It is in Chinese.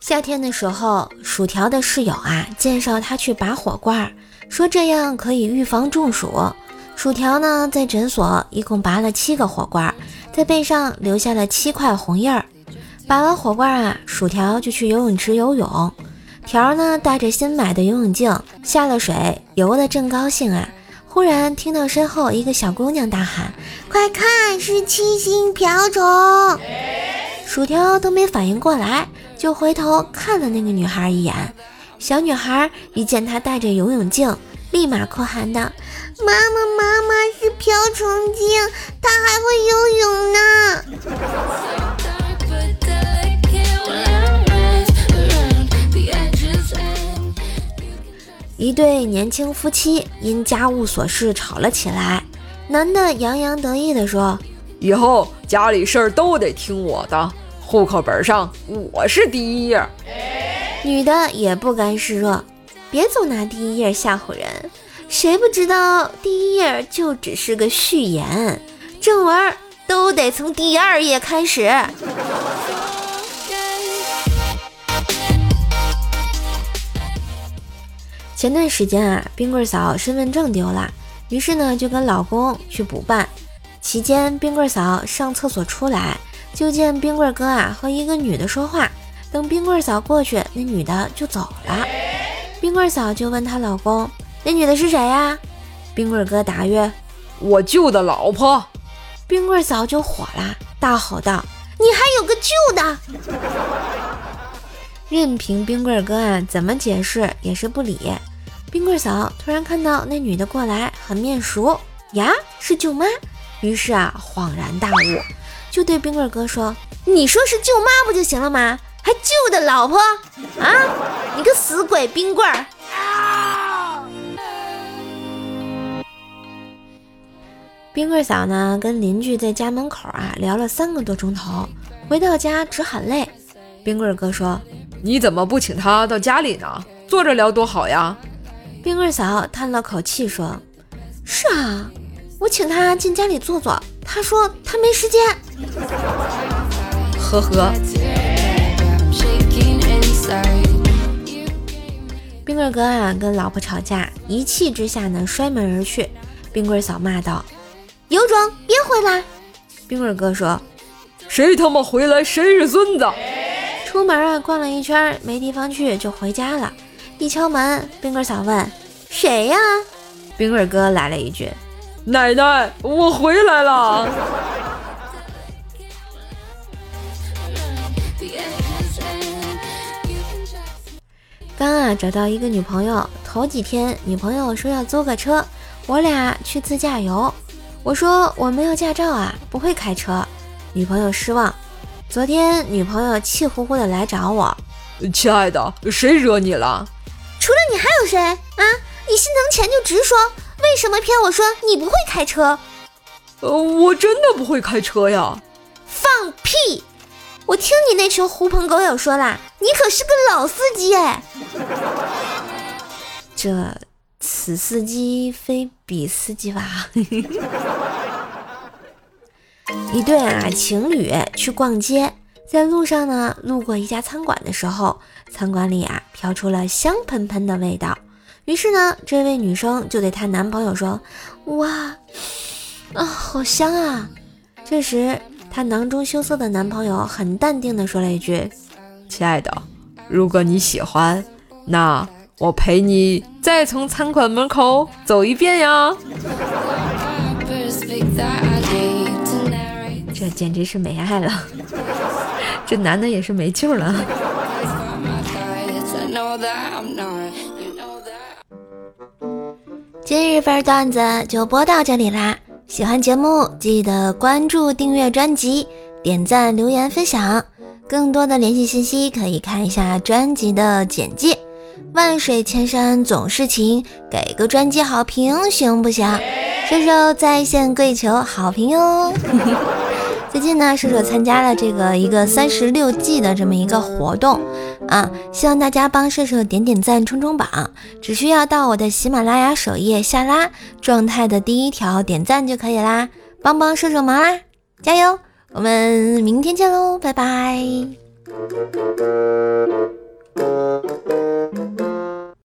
夏天的时候，薯条的室友啊介绍他去拔火罐，说这样可以预防中暑。薯条呢在诊所一共拔了七个火罐，在背上留下了七块红印儿。拔完火罐啊，薯条就去游泳池游泳。条呢带着新买的游泳镜下了水，游得正高兴啊，忽然听到身后一个小姑娘大喊：“快看，是七星瓢虫！”薯条都没反应过来。就回头看了那个女孩一眼，小女孩一见他戴着游泳镜，立马哭喊道：“妈妈，妈妈是瓢虫精，它还会游泳呢！”一对年轻夫妻因家务琐事吵了起来，男的洋洋得意地说：“以后家里事儿都得听我的。”户口本上我是第一页，女的也不甘示弱，别总拿第一页吓唬人，谁不知道第一页就只是个序言，正文都得从第二页开始。前段时间啊，冰棍嫂身份证丢了，于是呢就跟老公去补办，期间冰棍嫂上厕所出来。就见冰棍哥啊和一个女的说话，等冰棍嫂过去，那女的就走了。冰棍嫂就问她老公：“那女的是谁呀？”冰棍哥答曰：“我舅的老婆。”冰棍嫂就火了，大吼道：“你还有个舅的！” 任凭冰棍哥啊怎么解释也是不理。冰棍嫂突然看到那女的过来，很面熟呀，是舅妈，于是啊恍然大悟。就对冰棍哥说：“你说是舅妈不就行了吗？还舅的老婆啊！你个死鬼冰棍儿！”冰棍嫂呢，跟邻居在家门口啊聊了三个多钟头，回到家直喊累。冰棍哥说：“你怎么不请他到家里呢？坐着聊多好呀！”冰棍嫂叹了口气说：“是啊，我请他进家里坐坐。”他说他没时间，呵呵。冰棍哥啊，跟老婆吵架，一气之下呢，摔门而去。冰棍嫂骂道：“有种别回来！”冰棍哥说：“谁他妈回来谁是孙子！”出门啊，逛了一圈没地方去，就回家了。一敲门，冰棍嫂问：“谁呀？”冰棍哥来了一句。奶奶，我回来了。刚啊找到一个女朋友，头几天女朋友说要租个车，我俩去自驾游。我说我没有驾照啊，不会开车。女朋友失望。昨天女朋友气呼呼的来找我，亲爱的，谁惹你了？你还有谁啊？你心疼钱就直说。为什么骗我说你不会开车？呃，我真的不会开车呀！放屁！我听你那群狐朋狗友说啦，你可是个老司机哎。这此司机非彼司机吧？一对啊情侣去逛街，在路上呢，路过一家餐馆的时候，餐馆里啊飘出了香喷喷的味道。于是呢，这位女生就对她男朋友说：“哇，啊，好香啊！”这时，她囊中羞涩的男朋友很淡定地说了一句：“亲爱的，如果你喜欢，那我陪你再从餐馆门口走一遍呀。”这简直是没爱了，这男的也是没救了。今日份段子就播到这里啦！喜欢节目记得关注、订阅专辑、点赞、留言、分享。更多的联系信息可以看一下专辑的简介。万水千山总是情，给个专辑好评行不行？射手在线跪求好评哟！最近呢，射手参加了这个一个三十六计的这么一个活动啊，希望大家帮射手点点赞、冲冲榜，只需要到我的喜马拉雅首页下拉状态的第一条点赞就可以啦，帮帮射手忙啦，加油！我们明天见喽，拜拜。